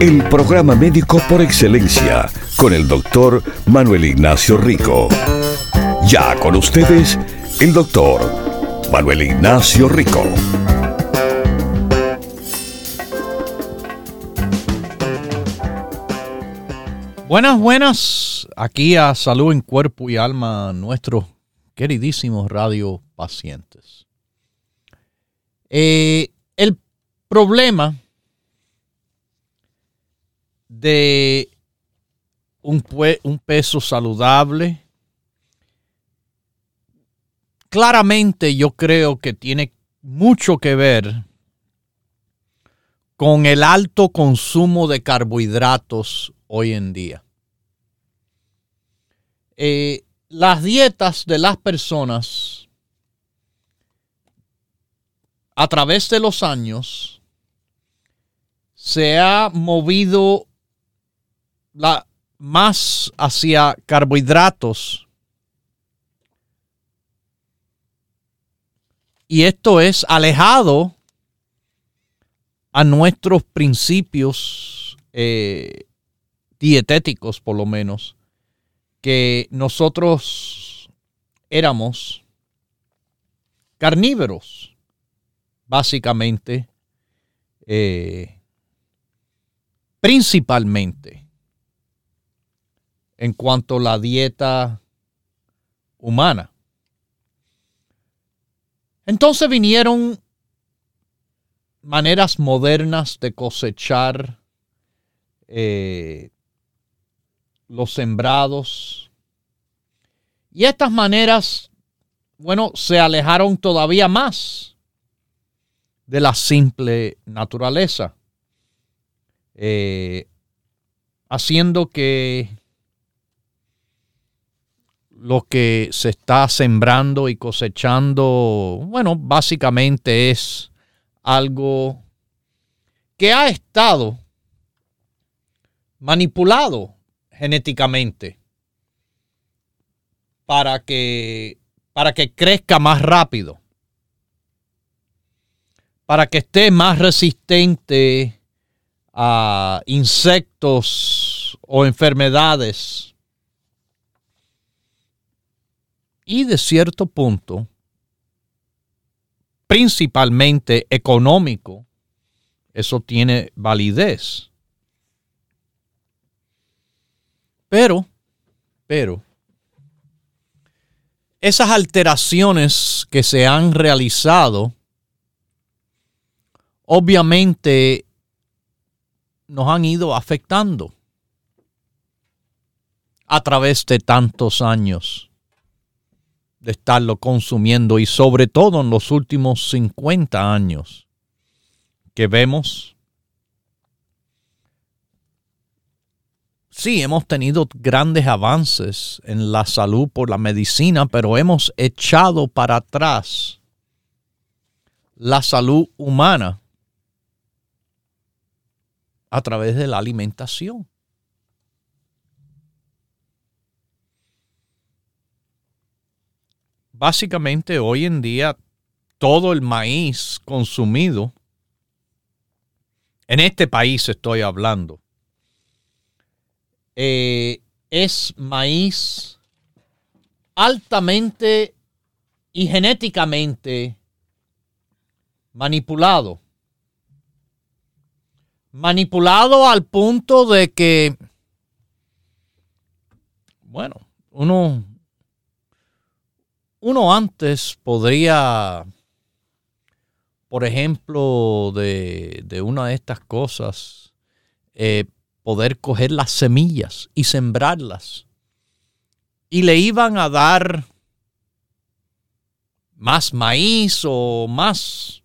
El programa médico por excelencia con el doctor Manuel Ignacio Rico. Ya con ustedes, el doctor Manuel Ignacio Rico. Buenas, buenas. Aquí a Salud en Cuerpo y Alma, nuestros queridísimos radio pacientes. Eh, el problema de un, peso saludable. Claramente yo creo que tiene mucho que ver con el alto consumo de carbohidratos hoy en día. Eh, las dietas de las personas a través de los años se ha movido la, más hacia carbohidratos. Y esto es alejado a nuestros principios eh, dietéticos, por lo menos, que nosotros éramos carnívoros, básicamente, eh, principalmente en cuanto a la dieta humana. Entonces vinieron maneras modernas de cosechar eh, los sembrados. Y estas maneras, bueno, se alejaron todavía más de la simple naturaleza, eh, haciendo que lo que se está sembrando y cosechando, bueno, básicamente es algo que ha estado manipulado genéticamente para que, para que crezca más rápido, para que esté más resistente a insectos o enfermedades y de cierto punto, principalmente económico, eso tiene validez. Pero, pero, esas alteraciones que se han realizado, obviamente nos han ido afectando a través de tantos años de estarlo consumiendo y sobre todo en los últimos 50 años que vemos. Sí, hemos tenido grandes avances en la salud por la medicina, pero hemos echado para atrás la salud humana a través de la alimentación. Básicamente hoy en día todo el maíz consumido, en este país estoy hablando, eh, es maíz altamente y genéticamente manipulado. Manipulado al punto de que, bueno, uno, uno antes podría, por ejemplo, de, una de estas cosas, eh, poder coger las semillas y sembrarlas. Y le iban a dar más maíz o más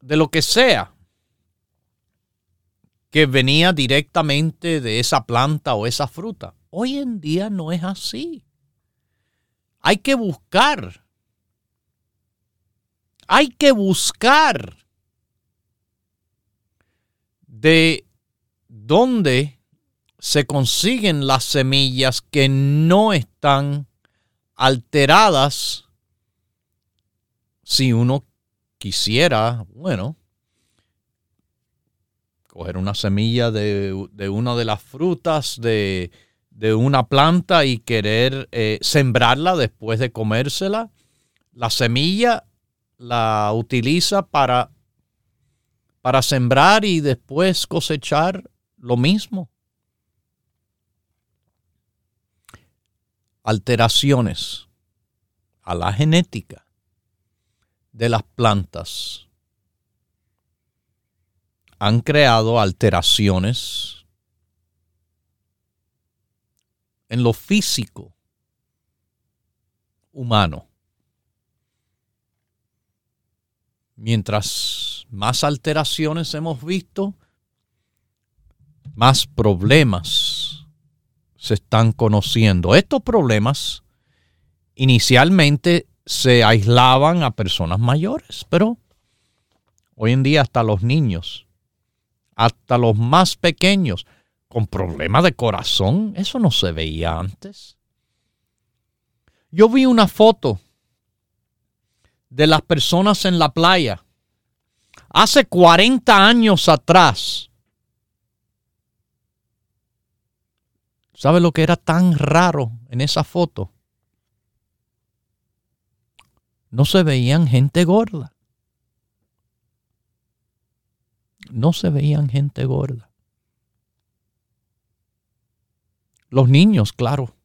de lo que sea que venía directamente de esa planta o esa fruta. Hoy en día no es así. Hay que buscar. Hay que buscar de dónde se consiguen las semillas que no están alteradas si uno quisiera, bueno, coger una semilla de, una de las frutas de, una planta y querer eh, sembrarla después de comérsela, la semilla la utiliza para, para sembrar y después cosechar lo mismo. Alteraciones a la genética de las plantas han creado alteraciones en lo físico humano. Mientras más alteraciones hemos visto, más problemas se están conociendo. Estos problemas inicialmente se aislaban a personas mayores, pero hoy en día hasta los niños, hasta los más pequeños, con problemas de corazón, eso no se veía antes. Yo vi una foto de las personas en la playa hace 40 años atrás. ¿Sabe lo que era tan raro en esa foto? no se veían gente gorda. No se veían gente gorda. Los niños, claro,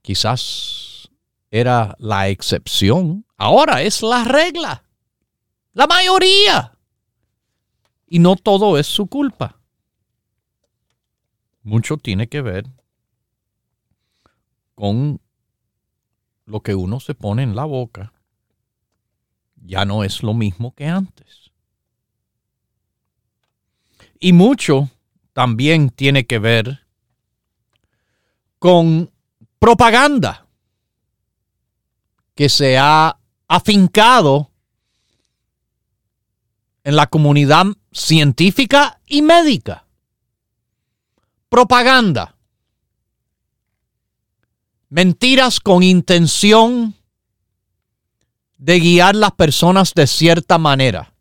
quizás era la excepción. Ahora es la regla. La mayoría. Y no todo es su culpa. Mucho tiene que ver con lo que uno se pone en la boca ya no es lo mismo que antes. Y mucho también tiene que ver con propaganda que se ha afincado en la comunidad científica y médica. Propaganda. Mentiras con intención de guiar las personas de cierta manera.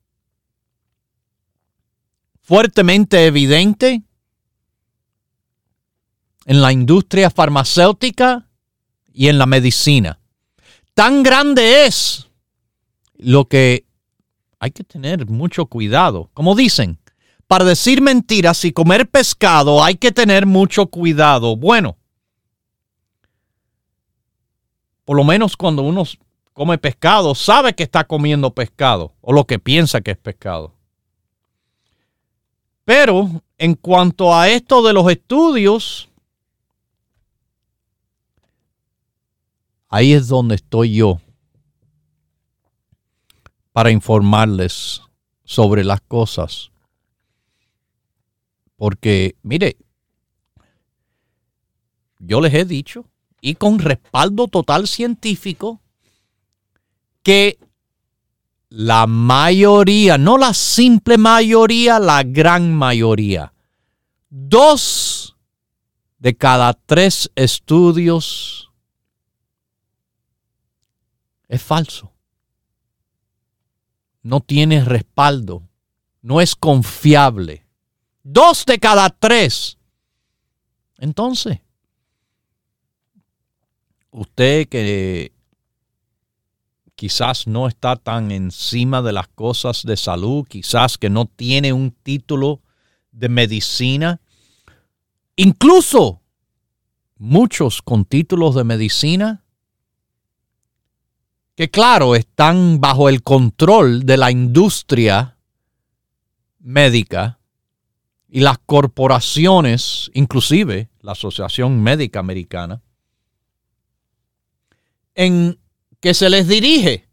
Fuertemente evidente en la industria farmacéutica y en la medicina. Tan grande es lo que hay que tener mucho cuidado. Como dicen, para decir mentiras y comer pescado hay que tener mucho cuidado. Bueno, por lo menos cuando uno come pescado sabe que está comiendo pescado o lo que piensa que es pescado. Pero en cuanto a esto de los estudios, ahí es donde estoy yo para informarles sobre las cosas. Porque, mire, yo les he dicho, y con respaldo total científico, que la mayoría, no la simple mayoría, la gran mayoría, dos de cada tres estudios es falso. No tiene respaldo, no es confiable. Dos de cada tres. Entonces, usted que quizás no está tan encima de las cosas de salud, quizás que no tiene un título de medicina, incluso muchos con títulos de medicina, que claro, están bajo el control de la industria médica y las corporaciones, inclusive la Asociación Médica Americana, en que se les dirige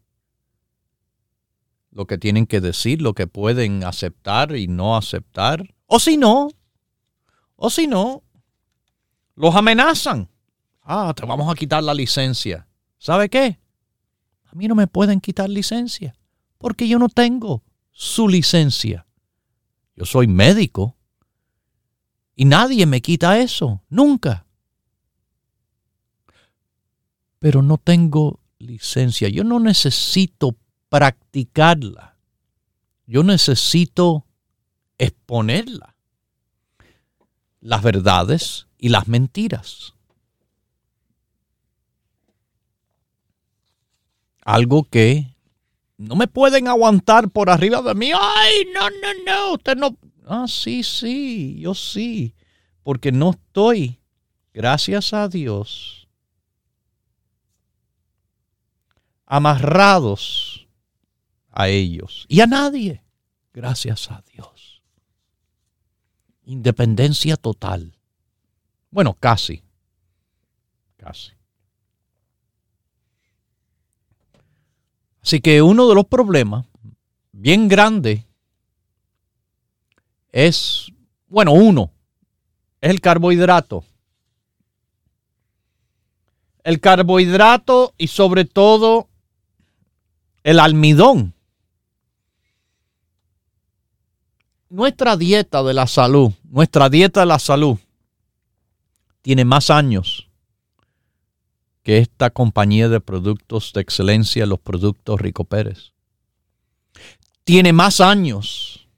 lo que tienen que decir, lo que pueden aceptar y no aceptar. O si no, o si no, los amenazan. Ah, te vamos a quitar la licencia. ¿Sabe qué? A mí no me pueden quitar licencia porque yo no tengo su licencia. Yo soy médico y nadie me quita eso, nunca. Pero no tengo licencia. Yo no necesito practicarla. Yo necesito exponerla. Las verdades y las mentiras. Algo que no me pueden aguantar por arriba de mí. Ay, no, no, no, usted no. Ah, sí, sí, yo sí. Porque no estoy, gracias a Dios, amarrados a ellos y a nadie, gracias a Dios. Independencia total. Bueno, casi, casi. Así que uno de los problemas bien grande es, bueno, uno, es el carbohidrato. El carbohidrato y sobre todo el almidón. Nuestra dieta de la salud, nuestra dieta de la salud, tiene más años que esta compañía de productos de excelencia, los productos Rico Pérez. Tiene más años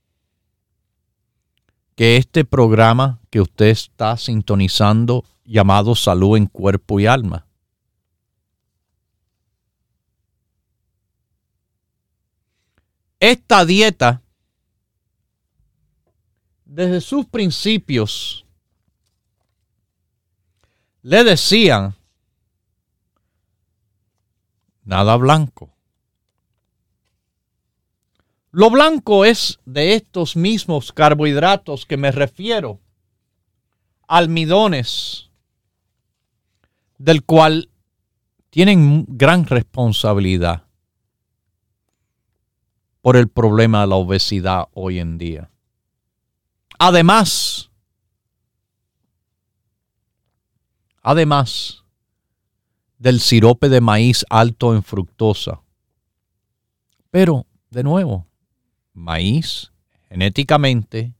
que este programa que usted está sintonizando llamado Salud en Cuerpo y Alma. Esta dieta, desde sus principios, le decían, nada blanco. Lo blanco es de estos mismos carbohidratos que me refiero, almidones, del cual tienen gran responsabilidad por el problema de la obesidad hoy en día. Además, además del sirope de maíz alto en fructosa. Pero, de nuevo, maíz genéticamente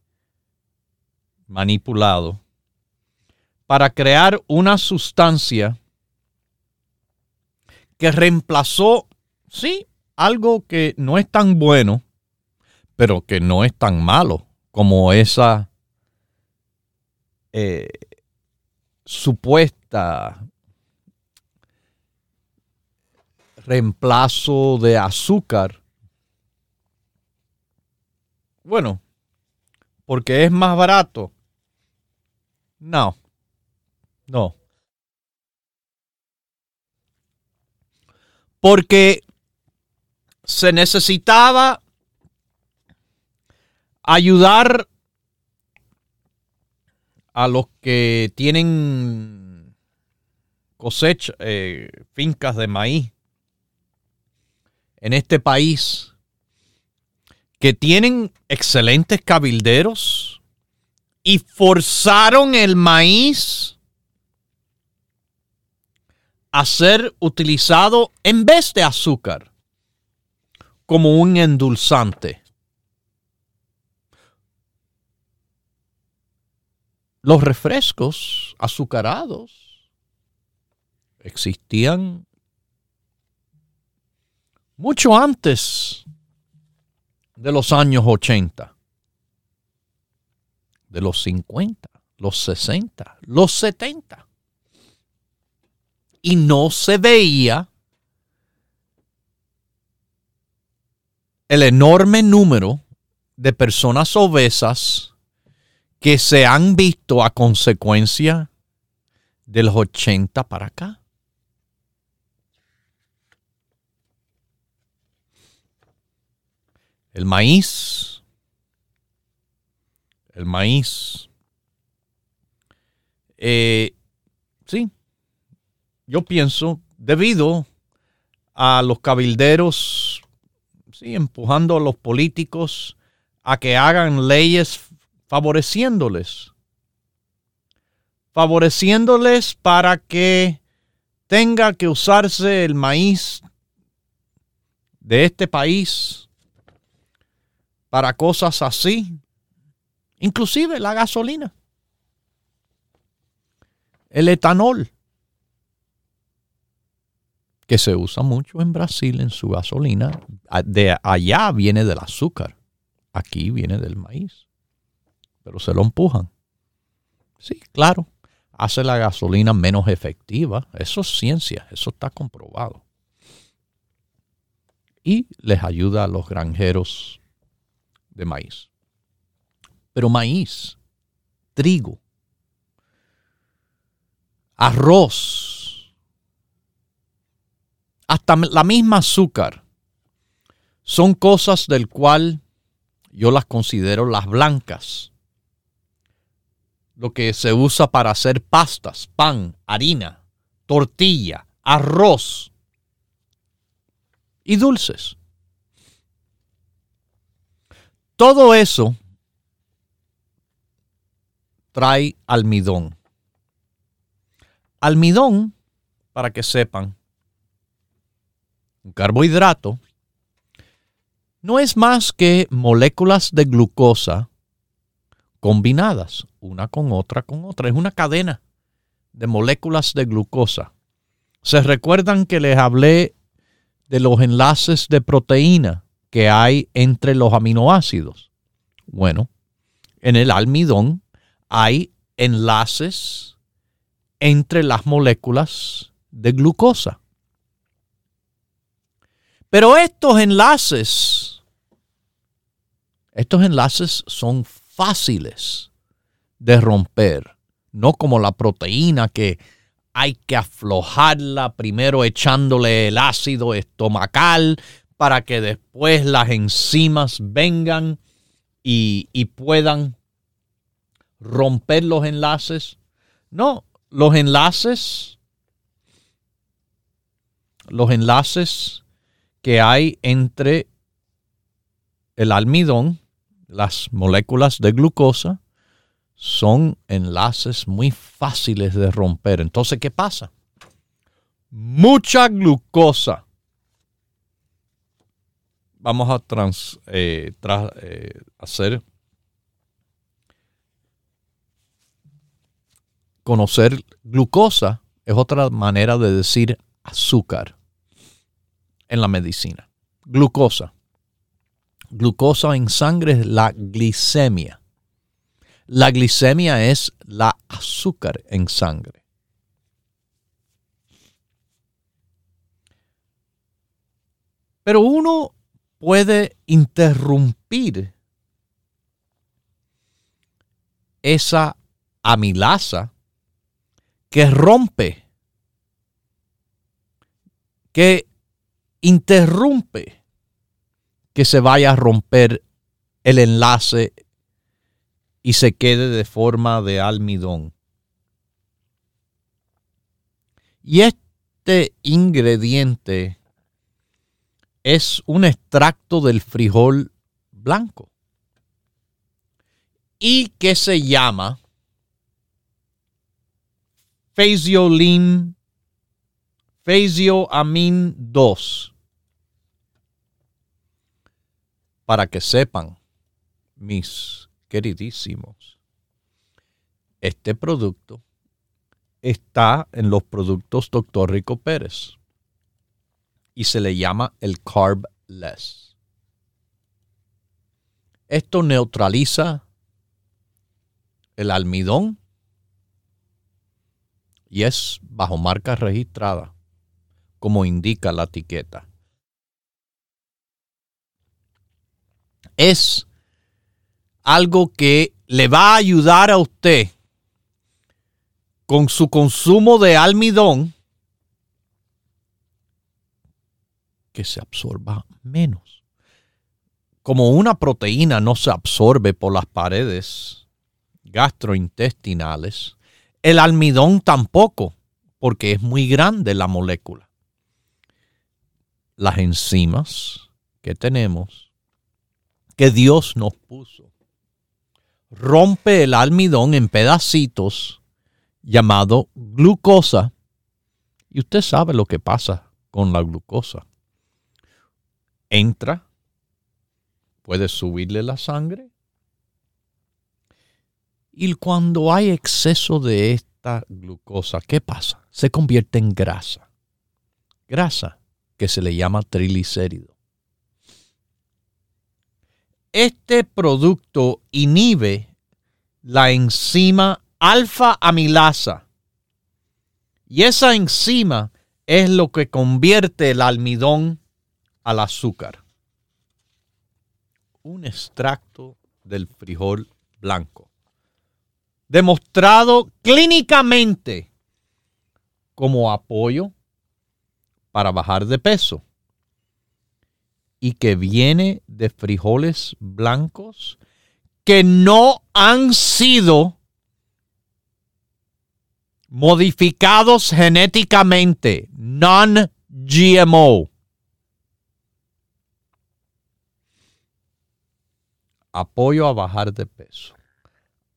manipulado para crear una sustancia que reemplazó, sí, algo que no es tan bueno, pero que no es tan malo como esa eh, supuesta reemplazo de azúcar. Bueno, porque es más barato. No, no. Porque se necesitaba ayudar a los que tienen cosecha, eh, fincas de maíz en este país, que tienen excelentes cabilderos y forzaron el maíz a ser utilizado en vez de azúcar como un endulzante. Los refrescos azucarados existían mucho antes de los años 80, de los 50, los 60, los 70. Y no se veía el enorme número de personas obesas que se han visto a consecuencia de los 80 para acá. El maíz, el maíz, eh, sí, yo pienso, debido a los cabilderos, sí, empujando a los políticos a que hagan leyes favoreciéndoles, favoreciéndoles para que tenga que usarse el maíz de este país para cosas así, inclusive la gasolina, el etanol, que se usa mucho en Brasil en su gasolina, de allá viene del azúcar, aquí viene del maíz, pero se lo empujan. Sí, claro, hace la gasolina menos efectiva, eso es ciencia, eso está comprobado. Y les ayuda a los granjeros de maíz. Pero maíz, trigo, arroz, hasta la misma azúcar, son cosas del cual yo las considero las blancas. Lo que se usa para hacer pastas, pan, harina, tortilla, arroz y dulces. Todo eso trae almidón. Almidón, para que sepan, un carbohidrato, no es más que moléculas de glucosa combinadas, una con otra con otra. Es una cadena de moléculas de glucosa. ¿Se recuerdan que les hablé de los enlaces de proteína? Que hay entre los aminoácidos? Bueno, en el almidón hay enlaces entre las moléculas de glucosa. Pero estos enlaces, estos enlaces son fáciles de romper, no como la proteína que hay que aflojarla primero echándole el ácido estomacal, para que después las enzimas vengan y, puedan romper los enlaces. No, los enlaces, los enlaces que hay entre el almidón, las moléculas de glucosa, son enlaces muy fáciles de romper. Entonces, ¿qué pasa? Mucha glucosa vamos a trans, eh, eh, hacer conocer glucosa es otra manera de decir azúcar en la medicina. Glucosa. Glucosa en sangre es la glicemia. La glicemia es la azúcar en sangre. Pero uno puede interrumpir esa amilasa que rompe, que interrumpe que se vaya a romper el enlace y se quede de forma de almidón. Y este ingrediente es un extracto del frijol blanco y que se llama Phaseolin Phasio Amin 2. Para que sepan, mis queridísimos, este producto está en los productos Dr. Rico Pérez y se le llama el Carb Less. Esto neutraliza el almidón y es bajo marca registrada, como indica la etiqueta. Es algo que le va a ayudar a usted con su consumo de almidón que se absorba menos. Como una proteína no se absorbe por las paredes gastrointestinales, el almidón tampoco, porque es muy grande la molécula. Las enzimas que tenemos, que Dios nos puso, rompe el almidón en pedacitos llamado glucosa. Y usted sabe lo que pasa con la glucosa. Entra, puede subirle la sangre y cuando hay exceso de esta glucosa, ¿qué pasa? Se convierte en grasa. Grasa que se le llama triglicérido. Este producto inhibe la enzima alfa amilasa. Y esa enzima es lo que convierte el almidón al azúcar. Un extracto del frijol blanco demostrado clínicamente como apoyo para bajar de peso y que viene de frijoles blancos que no han sido modificados genéticamente, non-GMO. Apoyo a bajar de peso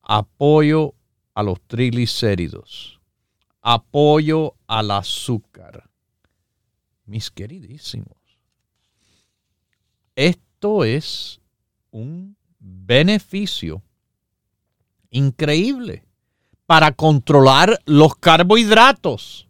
apoyo a los triglicéridos, apoyo al azúcar. Mis queridísimos, esto es un beneficio increíble para controlar los carbohidratos.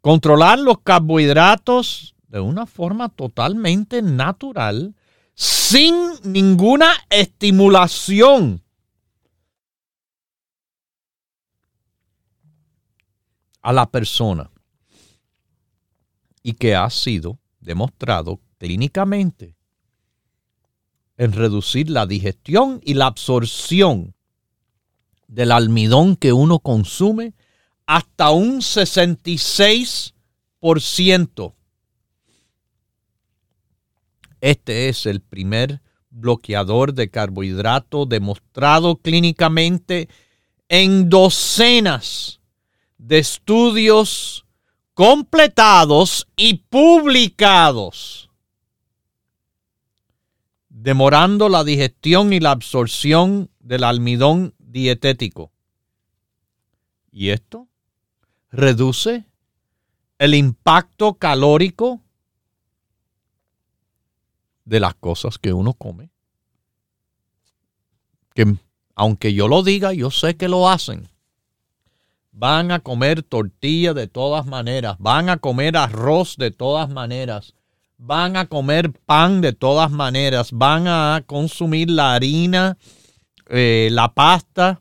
Controlar los carbohidratos de una forma totalmente natural sin ninguna estimulación. a la persona y que ha sido demostrado clínicamente en reducir la digestión y la absorción del almidón que uno consume hasta un 66%. Este es el primer bloqueador de carbohidrato demostrado clínicamente en docenas de estudios completados y publicados, demorando la digestión y la absorción del almidón dietético. Y esto reduce el impacto calórico de las cosas que uno come. Que aunque yo lo diga, yo sé que lo hacen. Van a comer tortilla de todas maneras, van a comer arroz de todas maneras, van a comer pan de todas maneras, van a consumir la harina, eh, la pasta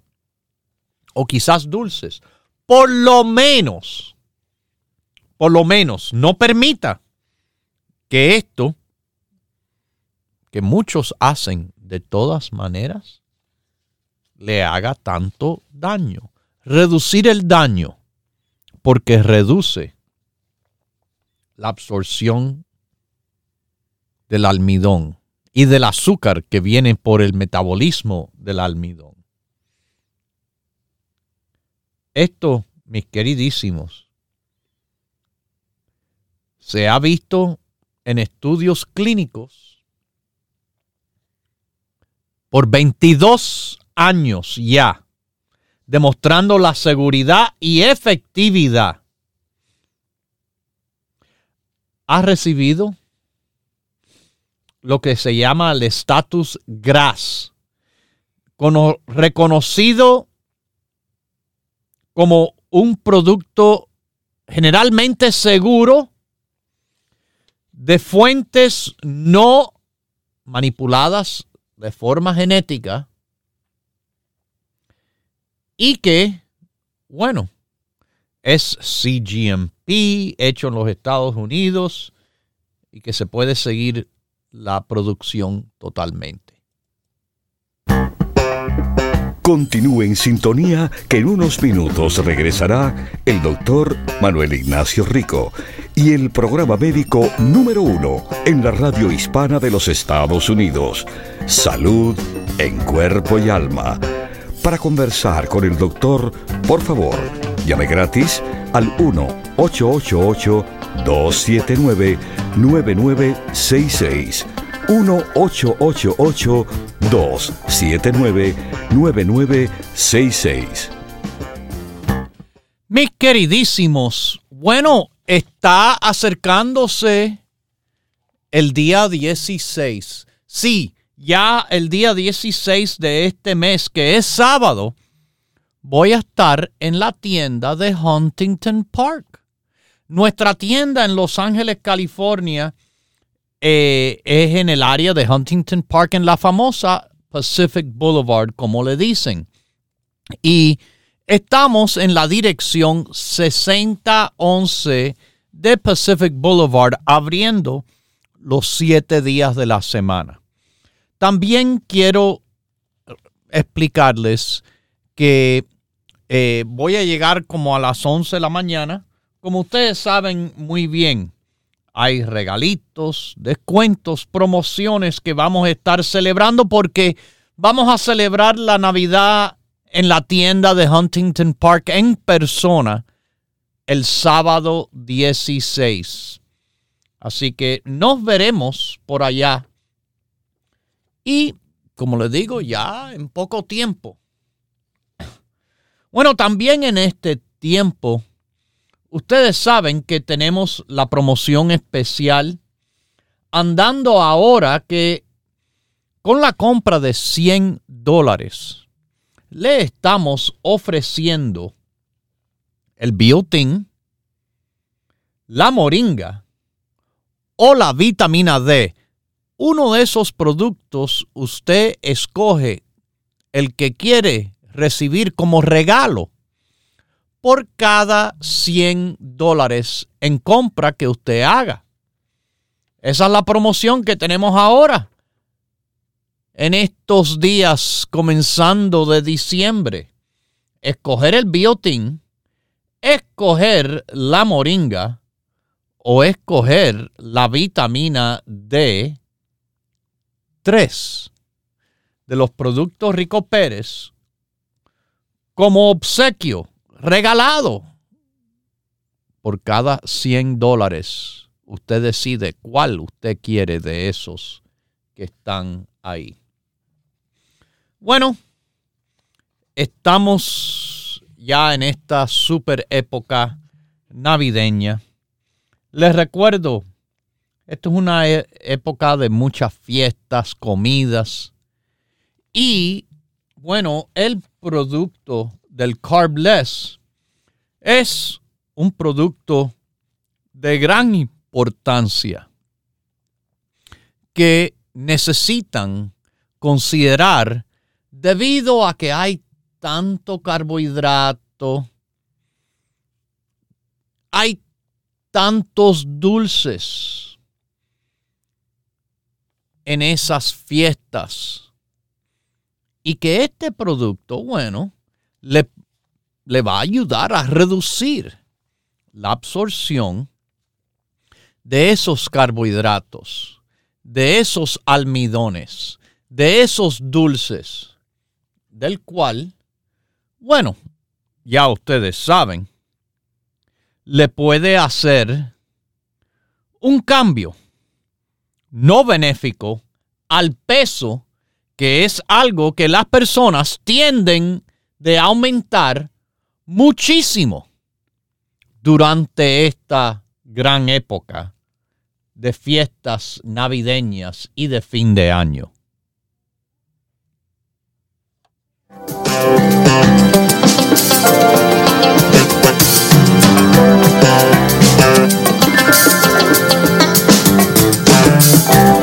o quizás dulces. Por lo menos, por lo menos, no permita que esto que muchos hacen de todas maneras, le haga tanto daño. Reducir el daño porque reduce la absorción del almidón y del azúcar que viene por el metabolismo del almidón. Esto, mis queridísimos, se ha visto en estudios clínicos por 22 años ya demostrando la seguridad y efectividad. Ha recibido lo que se llama el estatus GRAS, reconocido como un producto generalmente seguro de fuentes no manipuladas de forma genética y que, bueno, es CGMP hecho en los Estados Unidos y que se puede seguir la producción totalmente. Continúe en sintonía que en unos minutos regresará el doctor Manuel Ignacio Rico y el programa médico número uno en la radio hispana de los Estados Unidos, Salud en Cuerpo y Alma. Para conversar con el doctor, por favor, llame gratis al 1-888-279-9966. 1-888-279-9966. Mis queridísimos, bueno, está acercándose el día 16. Sí, ya el día 16 de este mes, que es sábado, voy a estar en la tienda de Huntington Park. Nuestra tienda en Los Ángeles, California, eh, es en el área de Huntington Park, en la famosa Pacific Boulevard, como le dicen. Y estamos en la dirección 6011 de Pacific Boulevard, abriendo los siete días de la semana. También quiero explicarles que eh, voy a llegar como a las 11 de la mañana. Como ustedes saben muy bien, hay regalitos, descuentos, promociones que vamos a estar celebrando porque vamos a celebrar la Navidad en la tienda de Huntington Park en persona el sábado 16. Así que nos veremos por allá y, como les digo, ya en poco tiempo. Bueno, también en este tiempo, ustedes saben que tenemos la promoción especial andando ahora que con la compra de 100 dólares le estamos ofreciendo el biotin, la moringa o la vitamina D uno de esos productos usted escoge el que quiere recibir como regalo por cada 100 dólares en compra que usted haga. Esa es la promoción que tenemos ahora. En estos días comenzando de diciembre, escoger el biotin, escoger la moringa o escoger la vitamina D tres de los productos Rico Pérez como obsequio regalado por cada 100 dólares. Usted decide cuál usted quiere de esos que están ahí. Bueno, estamos ya en esta super época navideña. Les recuerdo esto es una e, época de muchas fiestas, comidas. Y bueno, el producto del Carbless es un producto de gran importancia que necesitan considerar debido a que hay tanto carbohidrato, hay tantos dulces en esas fiestas. Y que este producto, bueno, le, va a ayudar a reducir la absorción de esos carbohidratos, de esos almidones, de esos dulces, del cual, bueno, ya ustedes saben, le puede hacer un cambio no benéfico al peso, que es algo que las personas tienden de aumentar muchísimo durante esta gran época de fiestas navideñas y de fin de año. Thank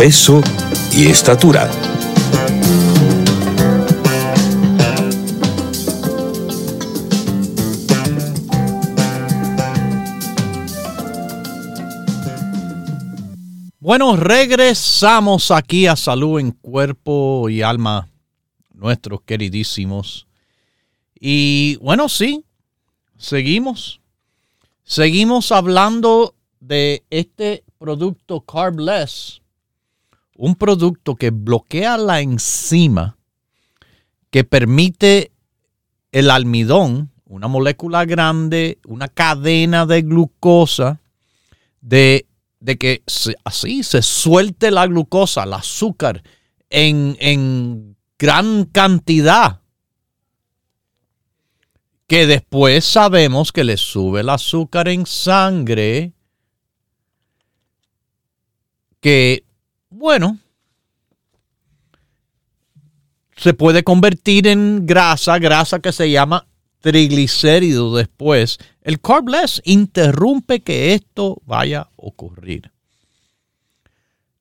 peso y estatura. Bueno, regresamos aquí a Salud en Cuerpo y Alma, nuestros queridísimos. Y bueno, sí, seguimos. Seguimos hablando de este producto Carbless un producto que bloquea la enzima que permite el almidón, una molécula grande, una cadena de glucosa, de, que así se suelte la glucosa, el azúcar, en, en gran cantidad, que después sabemos que le sube el azúcar en sangre, que bueno, se puede convertir en grasa, grasa que se llama triglicérido después. El carbless interrumpe que esto vaya a ocurrir.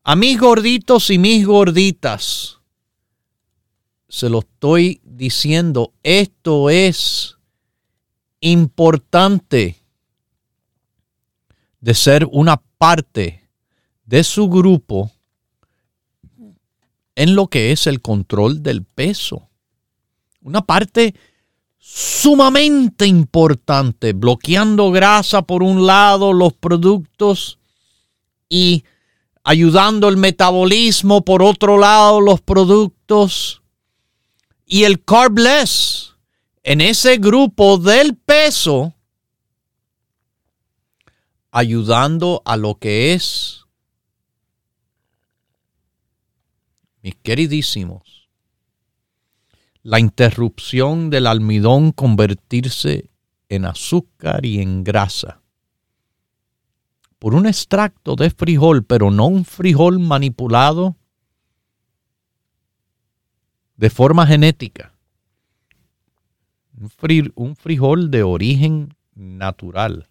A mis gorditos y mis gorditas, se lo estoy diciendo, esto es importante de ser una parte de su grupo en lo que es el control del peso. Una parte sumamente importante, bloqueando grasa por un lado, los productos y ayudando el metabolismo por otro lado, los productos y el carbless en ese grupo del peso, ayudando a lo que es mis queridísimos, la interrupción del almidón convertirse en azúcar y en grasa por un extracto de frijol, pero no un frijol manipulado de forma genética. Un frijol de origen natural.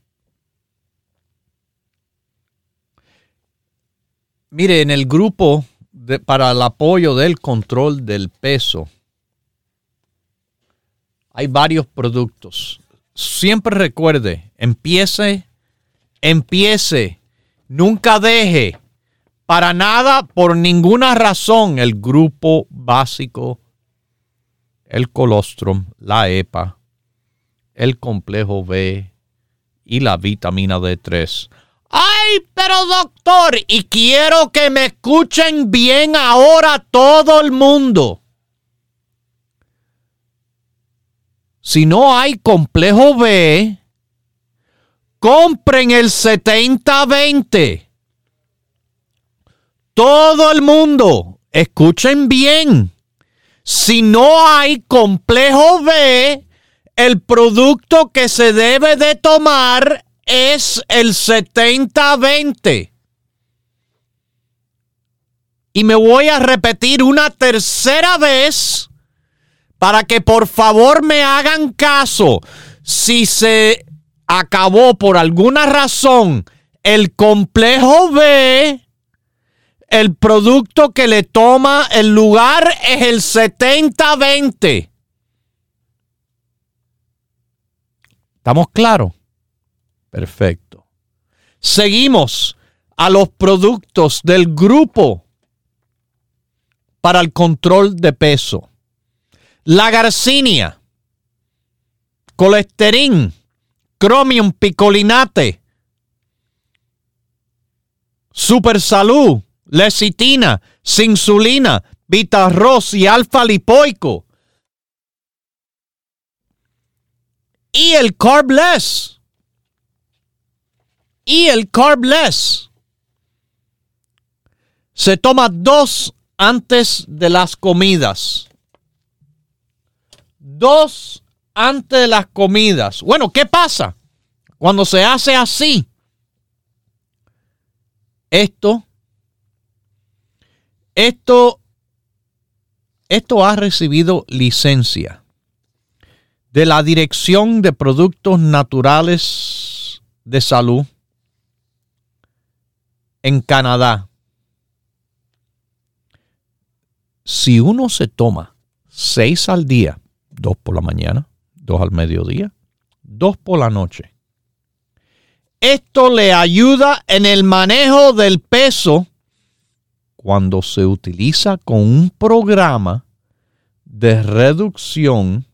Mire, en el grupo para el apoyo del control del peso, hay varios productos. Siempre recuerde, empiece, empiece, nunca deje. Para nada, por ninguna razón, el grupo básico, el colostrum, la EPA, el complejo B y la vitamina D3 Ay, pero doctor, y quiero que me escuchen bien ahora todo el mundo. Si no hay complejo B, compren el 70-20. Todo el mundo, escuchen bien. Si no hay complejo B, el producto que se debe de tomar es el 70-20. Y me voy a repetir una tercera vez para que por favor me hagan caso. Si se acabó por alguna razón el complejo B, el producto que le toma el lugar es el 70-20. ¿Estamos claros? Perfecto. Seguimos a los productos del grupo para el control de peso. La garcinia, colesterín, cromium picolinate, super salud, lecitina, insulina, arroz y alfa lipoico. Y el carbless. Y el carbless. Se toma dos antes de las comidas. Dos antes de las comidas. Bueno, ¿qué pasa? Cuando se hace así, esto, esto, esto ha recibido licencia de la Dirección de Productos Naturales de Salud en Canadá. Si uno se toma seis al día, dos por la mañana, dos al mediodía, dos por la noche, esto le ayuda en el manejo del peso cuando se utiliza con un programa de reducción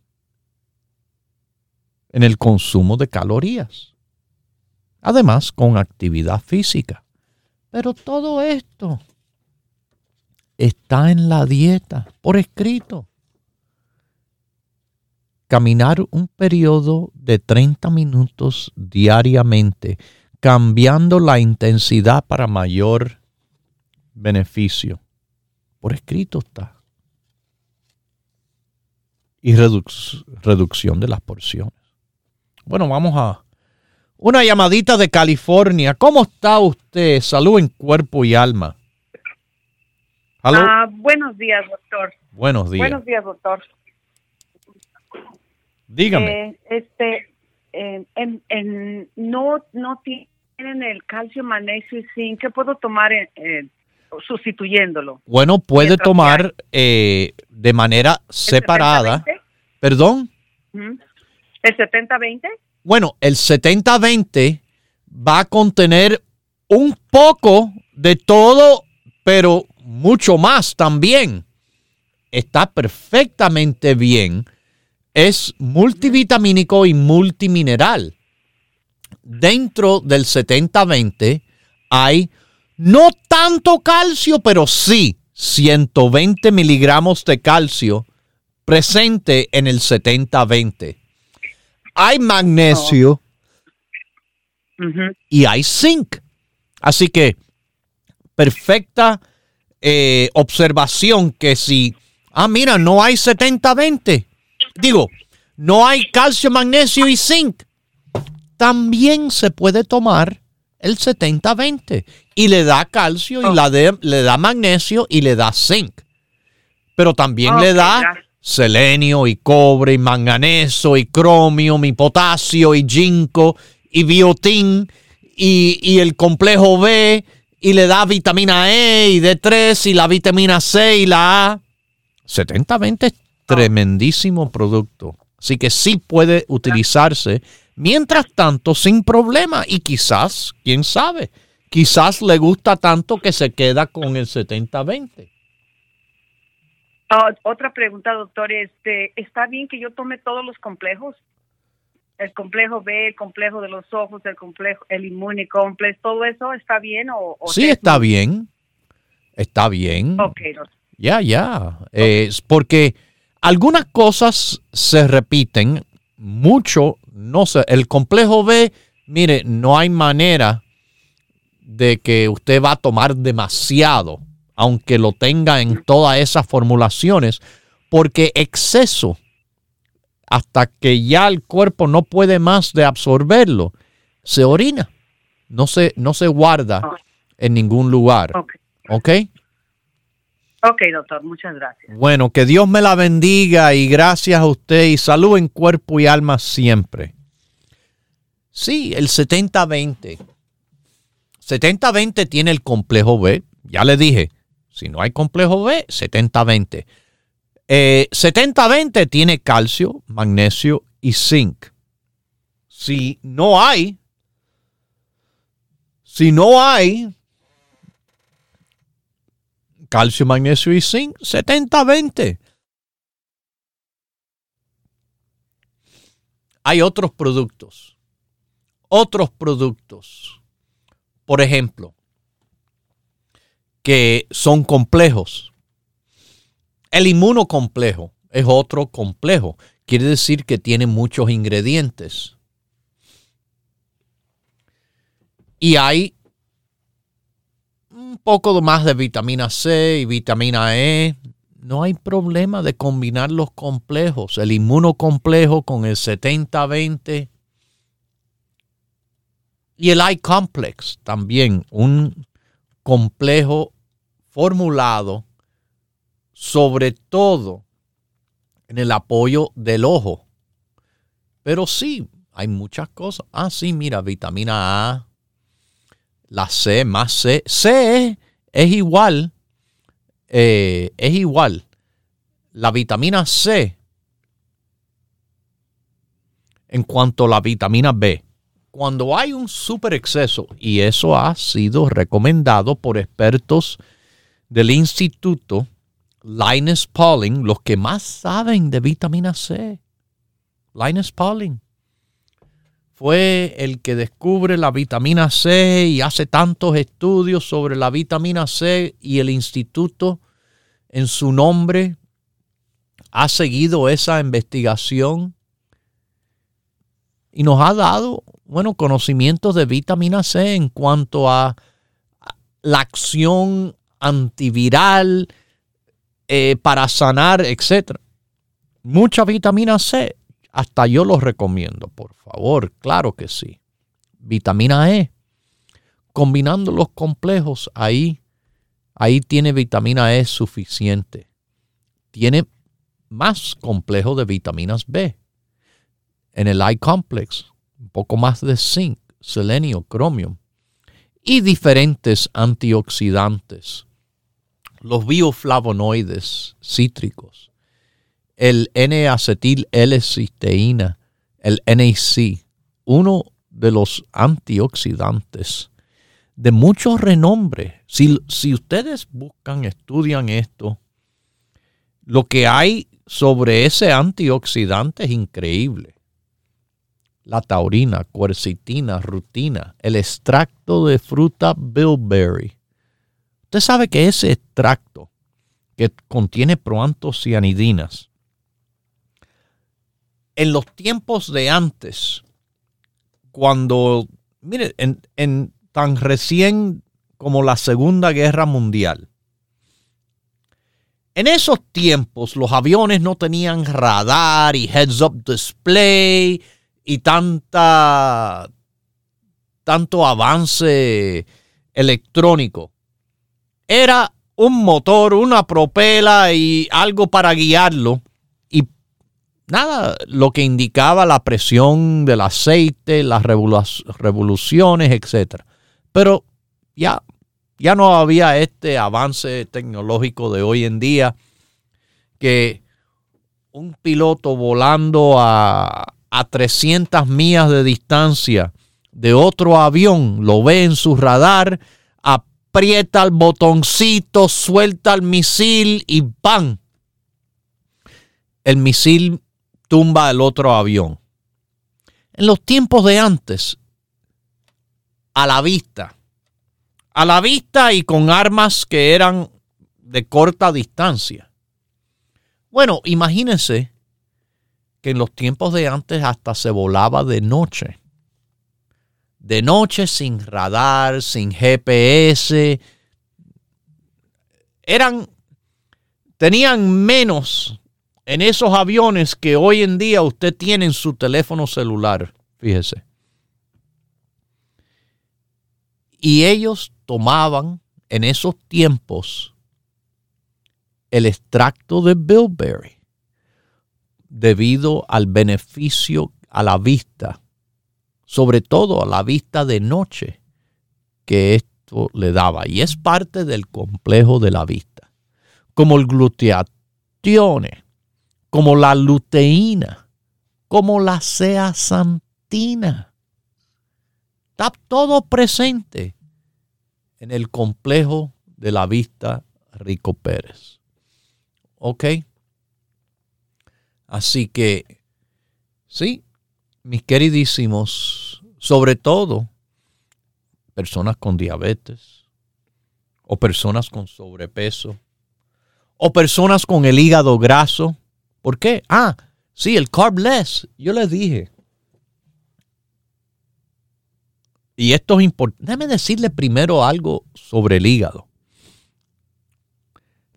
en el consumo de calorías. Además, con actividad física. Pero todo esto está en la dieta, por escrito. Caminar un periodo de 30 minutos diariamente, cambiando la intensidad para mayor beneficio. Por escrito está. Y reducción de las porciones. Bueno, vamos a una llamadita de California. ¿Cómo está usted? Salud en cuerpo y alma. Ah, buenos días, doctor. Buenos días. Buenos días, doctor. Dígame. Eh, este, en, no, no tienen el calcio, magnesio y zinc. ¿Qué puedo tomar sustituyéndolo? Bueno, puede tomar eh, de manera separada. ¿Perdón? ¿El 70-20? Bueno, el 70-20 va a contener un poco de todo, pero mucho más también. Está perfectamente bien. Es multivitamínico y multimineral. Dentro del 70-20 hay no tanto calcio, pero sí 120 miligramos de calcio presente en el 70-20 hay magnesio y hay zinc. Así que perfecta eh, observación que si, ah, mira, no hay 70-20, digo, no hay calcio, magnesio y zinc, también se puede tomar el 70-20 y le da calcio y oh. le da magnesio y le da zinc. Pero también le da selenio y cobre y manganeso y cromio y potasio y zinco y biotín y, el complejo B y le da vitamina E y D3 y la vitamina C y la A. 70-20 es tremendísimo producto. Así que sí puede utilizarse mientras tanto sin problema y quizás, quién sabe, quizás le gusta tanto que se queda con el 70-20. Ah, otra pregunta, doctor. Este, ¿Está bien que yo tome todos los complejos? El complejo B, el complejo de los ojos, el complejo, el inmunicomplex, ¿todo eso está bien? O, sí, está bien. Está bien. Ok, Ya, ya. Es porque algunas cosas se repiten, mucho, no sé. El complejo B, mire, no hay manera de que usted va a tomar demasiado aunque lo tenga en todas esas formulaciones, porque exceso, hasta que ya el cuerpo no puede más de absorberlo, se orina, no se, no se guarda en ningún lugar. ¿Ok? Ok, doctor, muchas gracias. Bueno, que Dios me la bendiga y gracias a usted y salud en cuerpo y alma siempre. Sí, el 70-20. 70-20 tiene el complejo B. Ya le dije, si no hay complejo B, 70-20. 70-20 eh, tiene calcio, magnesio y zinc. Si no hay, si no hay calcio, magnesio y zinc, 70-20. Hay otros productos. Otros productos. Por ejemplo, que son complejos. El inmunocomplejo es otro complejo. Quiere decir que tiene muchos ingredientes. Y hay un poco más de vitamina C y vitamina E. No hay problema de combinar los complejos. El inmunocomplejo con el 70-20 y el I-complex también, un complejo formulado sobre todo en el apoyo del ojo. Pero sí, hay muchas cosas. Ah, sí, mira, vitamina A, la C más C. C es igual, eh, es igual. La vitamina C en cuanto a la vitamina B. Cuando hay un super exceso, y eso ha sido recomendado por expertos del Instituto Linus Pauling, los que más saben de vitamina C. Linus Pauling fue el que descubre la vitamina C y hace tantos estudios sobre la vitamina C y el instituto en su nombre ha seguido esa investigación y nos ha dado, bueno, conocimientos de vitamina C en cuanto a la acción antiviral eh, para sanar, etc. Mucha vitamina C hasta yo los recomiendo, por favor, claro que sí. Vitamina E. Combinando los complejos, ahí, ahí tiene vitamina E suficiente. Tiene más complejo de vitaminas B. En el I-complex, un poco más de zinc, selenio, cromio y diferentes antioxidantes. Los bioflavonoides cítricos el N-acetil L-cisteína, el NAC, uno de los antioxidantes de mucho renombre. Si, si ustedes buscan, estudian esto, lo que hay sobre ese antioxidante es increíble. La taurina, quercitina, rutina, el extracto de fruta bilberry. Usted sabe que ese extracto que contiene proantocianidinas en los tiempos de antes, cuando, mire, en, tan recién como la Segunda Guerra Mundial, en esos tiempos los aviones no tenían radar y heads-up display y tanta, tanto avance electrónico. Era un motor, una propela y algo para guiarlo nada, lo que indicaba la presión del aceite, las revoluciones, etc. Pero ya, ya no había este avance tecnológico de hoy en día que un piloto volando a, a 300 millas de distancia de otro avión lo ve en su radar, aprieta el botoncito, suelta el misil y ¡pam! El misil tumba el otro avión. En los tiempos de antes, a la vista, a la vista y con armas que eran de corta distancia. Bueno, imagínense que en los tiempos de antes hasta se volaba de noche. De noche sin radar, sin GPS. Eran, tenían menos en esos aviones que hoy en día usted tiene en su teléfono celular, fíjese. Y ellos tomaban en esos tiempos el extracto de bilberry debido al beneficio a la vista, sobre todo a la vista de noche que esto le daba. Y es parte del complejo de la vista, como el gluteatione, como la luteína, como la zeaxantina. Está todo presente en el complejo de la vista Rico Pérez. ¿Ok? Así que, sí, mis queridísimos, sobre todo personas con diabetes o personas con sobrepeso o personas con el hígado graso. ¿Por qué? Ah, sí, el carbless. Yo les dije. Y esto es importante. Déjeme decirle primero algo sobre el hígado.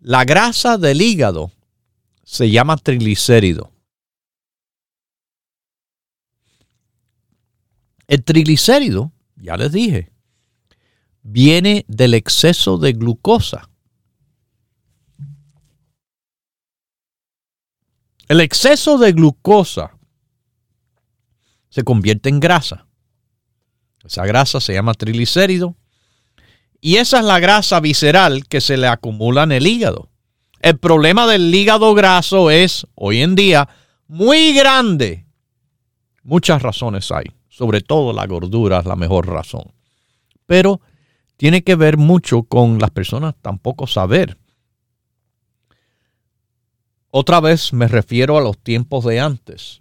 La grasa del hígado se llama triglicérido. El triglicérido, ya les dije, viene del exceso de glucosa. El exceso de glucosa se convierte en grasa. Esa grasa se llama triglicérido y esa es la grasa visceral que se le acumula en el hígado. El problema del hígado graso es hoy en día muy grande. Muchas razones hay, sobre todo la gordura es la mejor razón. Pero tiene que ver mucho con las personas tampoco saber. Otra vez me refiero a los tiempos de antes,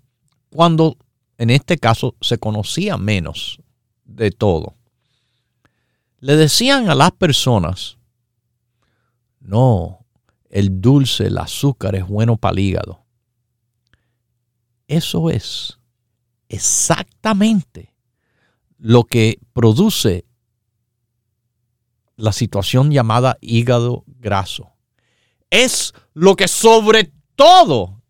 cuando en este caso se conocía menos de todo le decían a las personas, no, el dulce, el azúcar es bueno para el hígado. Eso es exactamente lo que produce la situación llamada hígado graso. Es lo que sobre todo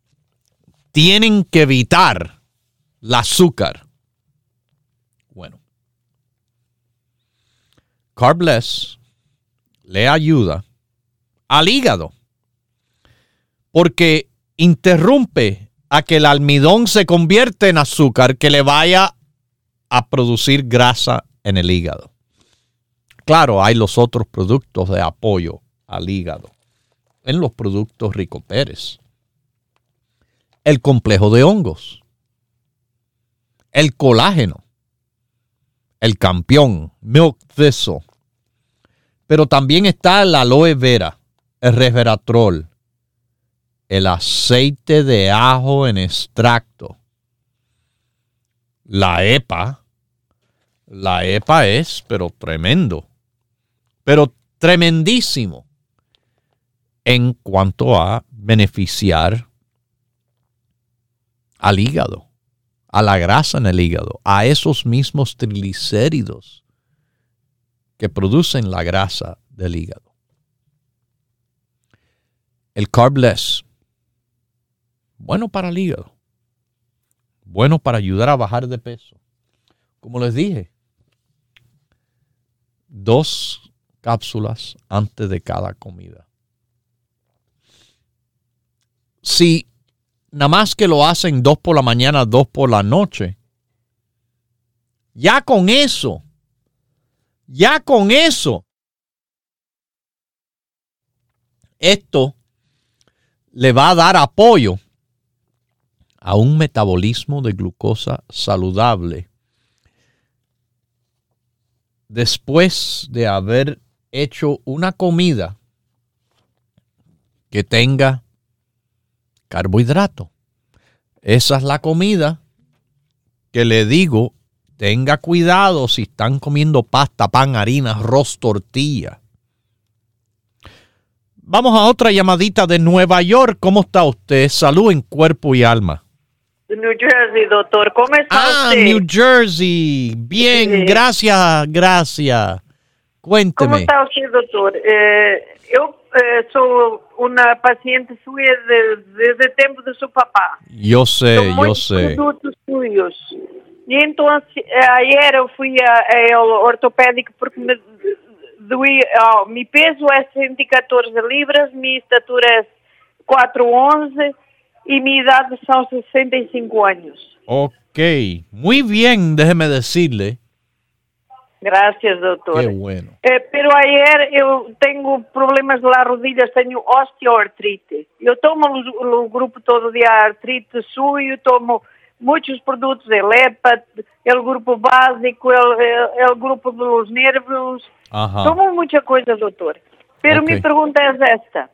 tienen que evitar el azúcar. Carbless le ayuda al hígado porque interrumpe a que el almidón se convierta en azúcar que le vaya a producir grasa en el hígado. Claro, hay los otros productos de apoyo al hígado en los productos Rico Pérez. El complejo de hongos, el colágeno, el campeón, milk thistle, pero también está el aloe vera, el resveratrol, el aceite de ajo en extracto, la EPA. La EPA es, pero tremendo, pero tremendísimo en cuanto a beneficiar al hígado, a la grasa en el hígado, a esos mismos triglicéridos que producen la grasa del hígado. El carbless, bueno para el hígado, bueno para ayudar a bajar de peso. Como les dije, dos cápsulas antes de cada comida. Si nada más que lo hacen dos por la mañana, dos por la noche, ya con eso ya con eso, esto le va a dar apoyo a un metabolismo de glucosa saludable después de haber hecho una comida que tenga carbohidrato. Esa es la comida que le digo Tenga cuidado si están comiendo pasta, pan, harina, arroz, tortilla. Vamos a otra llamadita de Nueva York. ¿Cómo está usted? Salud en cuerpo y alma. New Jersey, doctor. ¿Cómo está ah, New Jersey. Bien, gracias, gracias. Cuénteme. ¿Cómo está usted, doctor? Eh, yo eh, soy una paciente suya desde el tiempo de su papá. Yo sé, yo sé. Productos suyos. E então, ayer eu fui ao ortopédico porque me doía, oh, mi peso é 114 libras, minha estatura é 411 y mi edad son 65 años. Ok, muy bien, déjeme decirle. Gracias, doctor. Qué bueno. Eh, pero ayer eu tenho problemas nas rodilhas, tenho osteoartrite. Eu tomo o, o grupo todo de artrite suyo, tomo muitos produtos, el EPA, el grupo básico, el, el, el grupo dos nervos. Ajá. Tomo muita coisa, doutor. Pero Ok. minha pergunta é esta.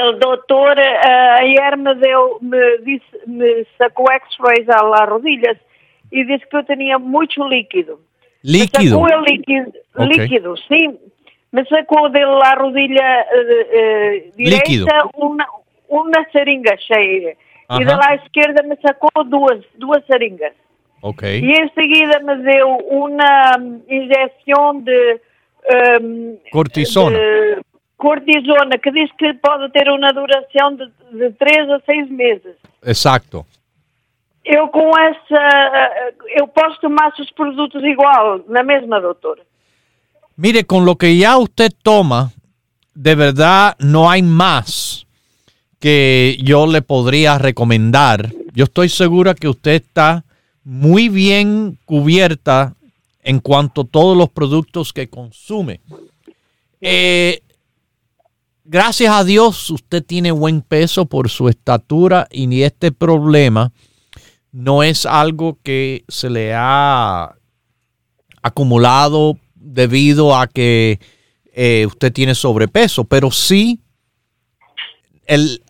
O doutor eh, ayer me deu, me, disse, me sacou x-rays às rodilhas e disse que eu tinha muito líquido. Líquido. Me sacou líquido, Ok. líquido, sim. Me sacou de la rodilha eh, eh, Líquido. direita uma, uma seringa cheia. Ajá. E da lá esquerda me sacou duas, duas seringas. Ok. E em seguida me deu uma hum, injeção de, hum, Cortisona. de cortisona, que diz que pode ter uma duração de, de 3 a 6 meses. Exacto. Eu com essa, eu posso tomar esses produtos igual, na mesma, doutora? Mire, con lo que ya usted toma, de verdad no hay más que yo le podría recomendar. Yo estoy segura que usted está muy bien cubierta en cuanto a todos los productos que consume. Eh, gracias a Dios usted tiene buen peso por su estatura y ni este problema no es algo que se le ha acumulado debido a que eh, usted tiene sobrepeso, pero sí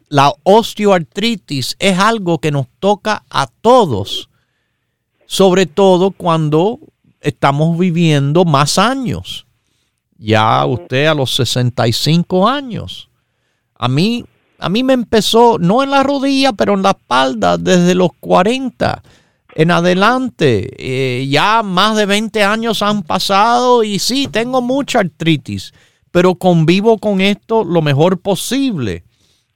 la osteoartritis es algo que nos toca a todos, sobre todo cuando estamos viviendo más años. Ya usted a los 65 años. A mí, a mí me empezó, no en la rodilla, pero en la espalda desde los 40 en adelante. Eh, ya más de 20 años han pasado y sí, tengo mucha artritis, pero convivo con esto lo mejor posible.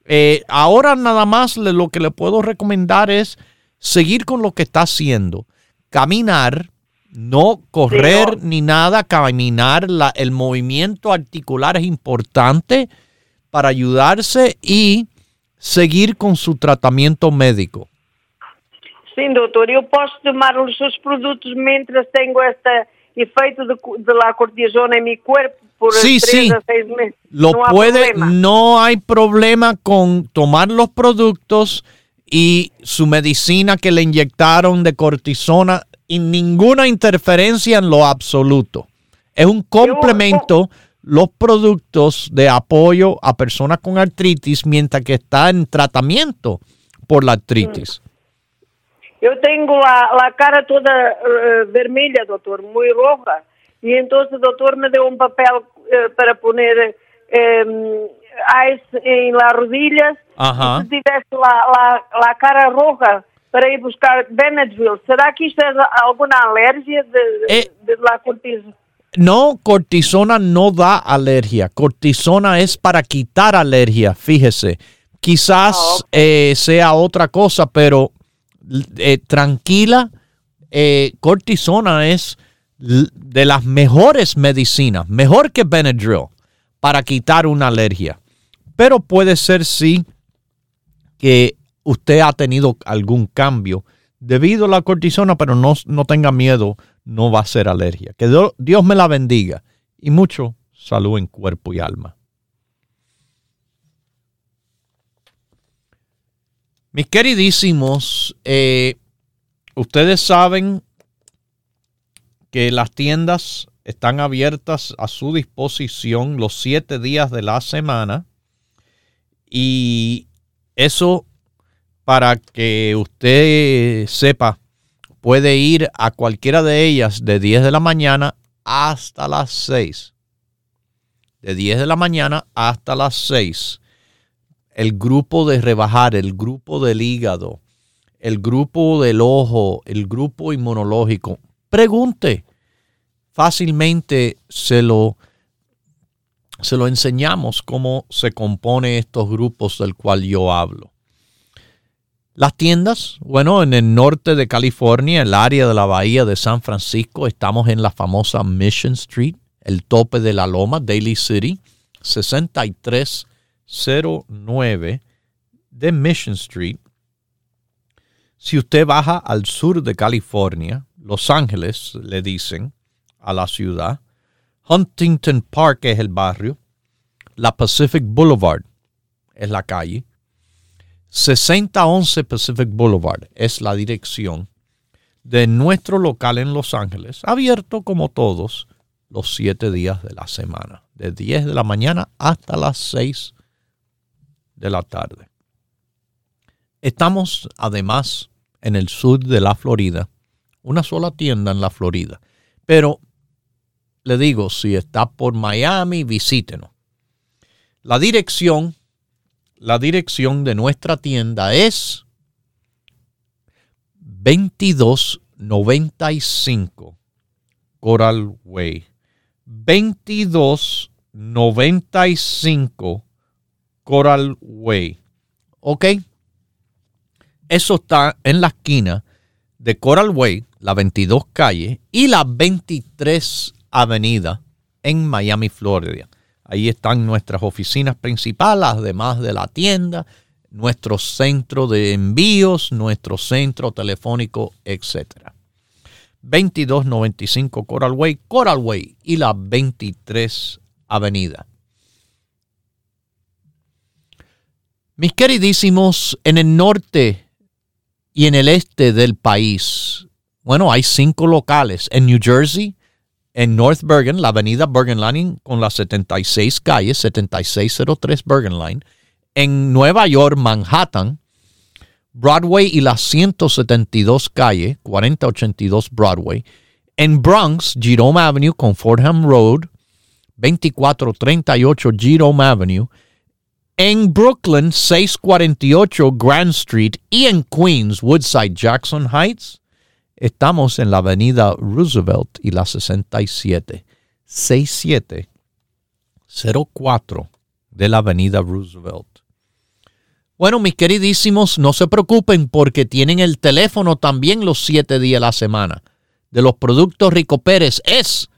Eh, ahora nada más le- lo que le puedo recomendar es seguir con lo que está haciendo. Caminar, no correr Sí, no. ni nada, caminar. la- el movimiento articular es importante para ayudarse y seguir con su tratamiento médico. Sim, doutor, eu posso tomar os seus produtos mientras tenho este efeito de, de la cortisona em meu corpo por Sí, 3 sí. a 6 meses. Lo há puede, problema. no hay problema con tomar los productos y su medicina que le inyectaron de cortisona y ninguna interferencia en lo absoluto. Es un complemento los productos de apoyo a personas con artritis mientras que está en tratamiento por la artritis. Eu tenho a, a cara toda eh, vermelha, doutor, muito roja. E então o doutor me deu um papel eh, para poner eh, ice em las rodillas. Ajá. E se tivesse la, la, la cara roja para ir buscar Benadryl, será que isto é alguma alergia de, Eh. de la cortisona? No, cortisona no da alergia. Cortisona es para quitar alergia, fíjese. Quizás Ah, eh, sea otra cosa, pero eh, tranquila, cortisona es de las mejores medicinas, mejor que Benadryl, para quitar una alergia. Pero puede ser sí que usted ha tenido algún cambio debido a la cortisona, pero no, no tenga miedo, no va a ser alergia. Que Dio- Dios me la bendiga y mucho salud en cuerpo y alma. Mis queridísimos, eh, ustedes saben que las tiendas están abiertas a su disposición los siete días de la semana y eso para que usted sepa puede ir a cualquiera de ellas de 10 de la mañana hasta las 6. De 10 de la mañana hasta las 6. El grupo de rebajar, el grupo del hígado, el grupo del ojo, el grupo inmunológico. Pregunte. Fácilmente se lo, se lo enseñamos cómo se compone estos grupos del cual yo hablo. Las tiendas, bueno, en el norte de California, el área de la bahía de San Francisco, estamos en la famosa Mission Street, el tope de la loma, Daly City, 09 de Mission Street. Si usted baja al sur de California, Los Ángeles le dicen a la ciudad, Huntington Park es el barrio, la Pacific Boulevard es la calle, 6011 Pacific Boulevard es la dirección de nuestro local en Los Ángeles, abierto como todos los siete días de la semana, de 10 de la mañana hasta las 6 de la tarde. Estamos además en el sur de la Florida, una sola tienda en la Florida, pero le digo, si está por Miami, visítenos. La dirección, la dirección de nuestra tienda es 2295 Coral Way. 2295 Coral Way. ¿Ok? Eso está en la esquina de Coral Way, la 22 calle y la 23 avenida en Miami, Florida. Ahí están nuestras oficinas principales, además de la tienda, nuestro centro de envíos, nuestro centro telefónico, etc. 2295 Coral Way, Coral Way y la 23 Avenida. Mis queridísimos, en el norte y en el este del país, bueno, hay cinco locales. En New Jersey, en North Bergen, la avenida Bergen Line con las 76 calles, 7603 Bergen Line en Nueva York, Manhattan, Broadway y la 172 calle, 4082 Broadway. En Bronx, Jerome Avenue con Fordham Road, 2438 Jerome Avenue. En Brooklyn, 648 Grand Street. Y en Queens, Woodside, Jackson Heights, estamos en la avenida Roosevelt y la 67. 6704 de la avenida Roosevelt. Bueno, mis queridísimos, no se preocupen porque tienen el teléfono también los siete días de la semana de los productos Rico Pérez. Es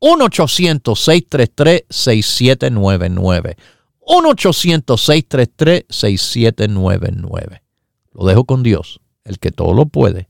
1-800-633-6799. 1-800-633-6799. Lo dejo con Dios, el que todo lo puede,